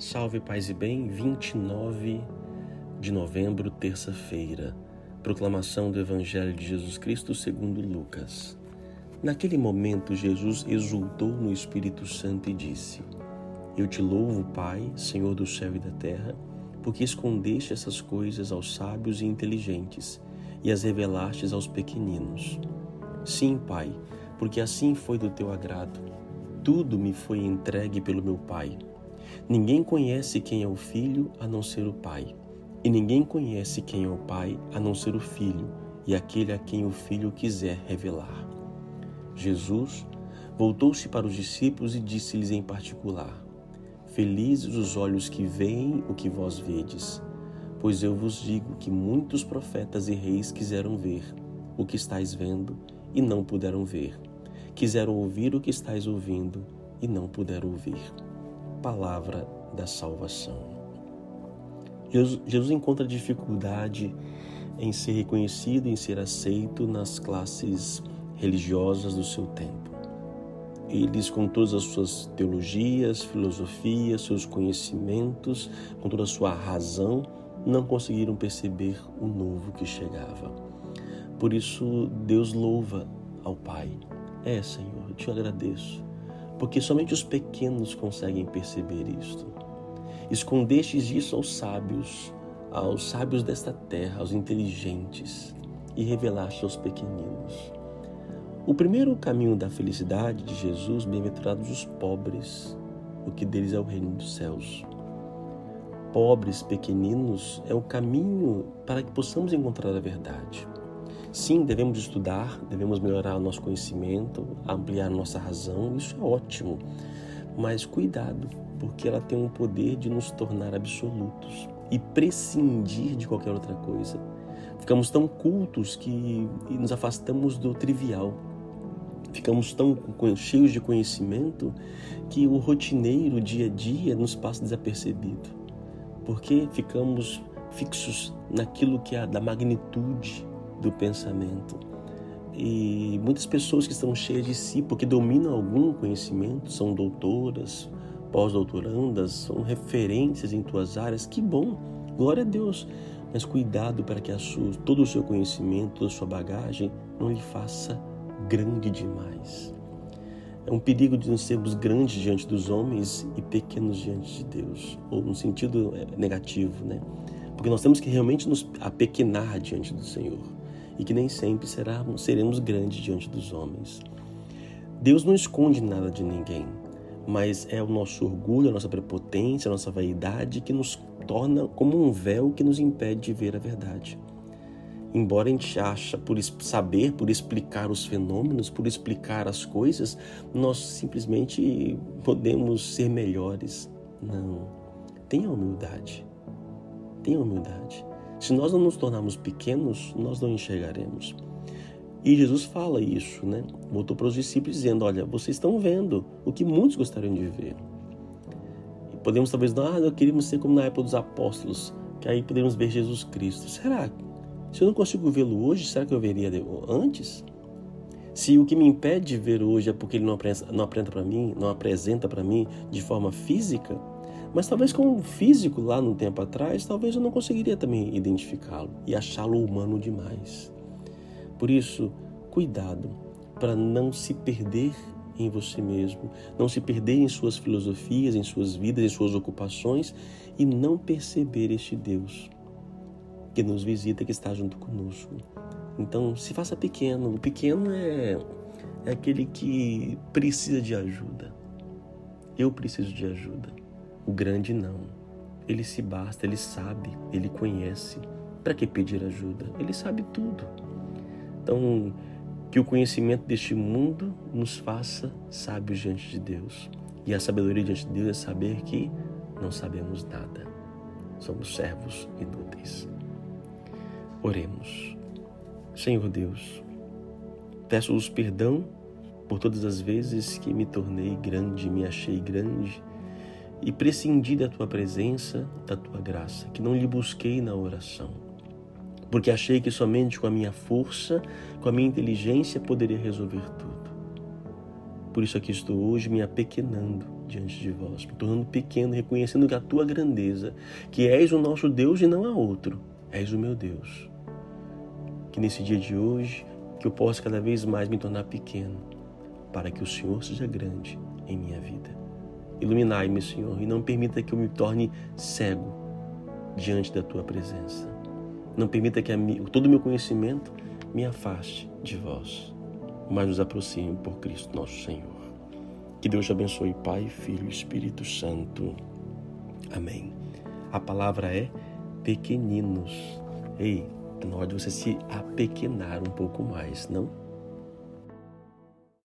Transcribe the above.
Salve Paz e Bem, 29 de novembro, terça-feira. Proclamação do Evangelho de Jesus Cristo segundo Lucas. Naquele momento, Jesus exultou no Espírito Santo e disse: Eu te louvo, Pai, Senhor do céu e da terra, porque escondeste essas coisas aos sábios e inteligentes e as revelastes aos pequeninos. Sim, Pai, porque assim foi do teu agrado. Tudo me foi entregue pelo meu Pai. Ninguém conhece quem é o filho a não ser o Pai, e ninguém conhece quem é o Pai a não ser o Filho e aquele a quem o Filho quiser revelar. Jesus voltou-se para os discípulos e disse-lhes em particular: Felizes os olhos que veem o que vós vedes, pois eu vos digo que muitos profetas e reis quiseram ver o que estáis vendo e não puderam ver, quiseram ouvir o que estáis ouvindo e não puderam ouvir palavra da salvação. Jesus encontra dificuldade em ser reconhecido, em ser aceito nas classes religiosas do seu tempo. Eles, com todas as suas teologias, filosofias, seus conhecimentos, com toda a sua razão, não conseguiram perceber o novo que chegava. Por isso, Deus louva ao Pai. É, Senhor, te agradeço porque somente os pequenos conseguem perceber isto. Escondestes isso aos sábios, aos sábios desta terra, aos inteligentes, e revelaste aos pequeninos. O primeiro caminho da felicidade de Jesus, bem-aventurados os pobres, o que deles é o reino dos céus. Pobres, pequeninos, é o caminho para que possamos encontrar a verdade. Sim, devemos estudar, devemos melhorar o nosso conhecimento, ampliar nossa razão, isso é ótimo. Mas cuidado, porque ela tem um poder de nos tornar absolutos e prescindir de qualquer outra coisa. Ficamos tão cultos que nos afastamos do trivial. Ficamos tão cheios de conhecimento que o rotineiro, o dia a dia, nos passa desapercebido. Porque ficamos fixos naquilo que é da magnitude do pensamento. E muitas pessoas que estão cheias de si, porque dominam algum conhecimento, são doutoras, pós-doutorandas, são referências em tuas áreas, que bom, glória a Deus. Mas cuidado para que sua, todo o seu conhecimento, toda a sua bagagem não lhe faça grande demais. É um perigo de nós sermos grandes diante dos homens e pequenos diante de Deus, ou no sentido é, negativo, né? Porque nós temos que realmente nos apequenar diante do Senhor e que nem sempre seremos, seremos grandes diante dos homens. Deus não esconde nada de ninguém, mas é o nosso orgulho, a nossa prepotência, a nossa vaidade que nos torna como um véu que nos impede de ver a verdade. Embora a gente acha por saber, por explicar os fenômenos, por explicar as coisas, nós simplesmente podemos ser melhores. Não. Tenha humildade. Tenha humildade. Se nós não nos tornarmos pequenos, nós não enxergaremos. E Jesus fala isso, né? Voltou para os discípulos dizendo: Olha, vocês estão vendo o que muitos gostariam de ver. E podemos talvez, ah, nós queríamos ser como na época dos apóstolos, que aí podemos ver Jesus Cristo. Será? Se eu não consigo vê-lo hoje, será que eu veria antes? Se o que me impede de ver hoje é porque ele não apresenta para mim, não apresenta para mim de forma física, mas talvez com o físico lá no tempo atrás, talvez eu não conseguiria também identificá-lo e achá-lo humano demais. Por isso, cuidado para não se perder em você mesmo, não se perder em suas filosofias, em suas vidas, em suas ocupações e não perceber este Deus que nos visita, que está junto conosco. Então, se faça pequeno. O pequeno é, é aquele que precisa de ajuda. Eu preciso de ajuda. O grande não. Ele se basta, ele sabe, ele conhece. Para que pedir ajuda? Ele sabe tudo. Então, que o conhecimento deste mundo nos faça sábios diante de Deus. E a sabedoria diante de Deus é saber que não sabemos nada. Somos servos inúteis. Oremos. Senhor Deus, peço-vos perdão por todas as vezes que me tornei grande, me achei grande e prescindi da tua presença, da tua graça, que não lhe busquei na oração, porque achei que somente com a minha força, com a minha inteligência poderia resolver tudo. Por isso aqui estou hoje me apequenando, diante de vós, me tornando pequeno, reconhecendo que a tua grandeza, que és o nosso Deus e não há outro, és o meu Deus. Que nesse dia de hoje, que eu possa cada vez mais me tornar pequeno, para que o Senhor seja grande em minha vida. Iluminai-me, Senhor, e não permita que eu me torne cego diante da tua presença. Não permita que todo o meu conhecimento me afaste de vós, mas nos aproxime por Cristo nosso Senhor. Que Deus te abençoe, Pai, Filho e Espírito Santo. Amém. A palavra é pequeninos. Ei, na hora de você se apequenar um pouco mais, não?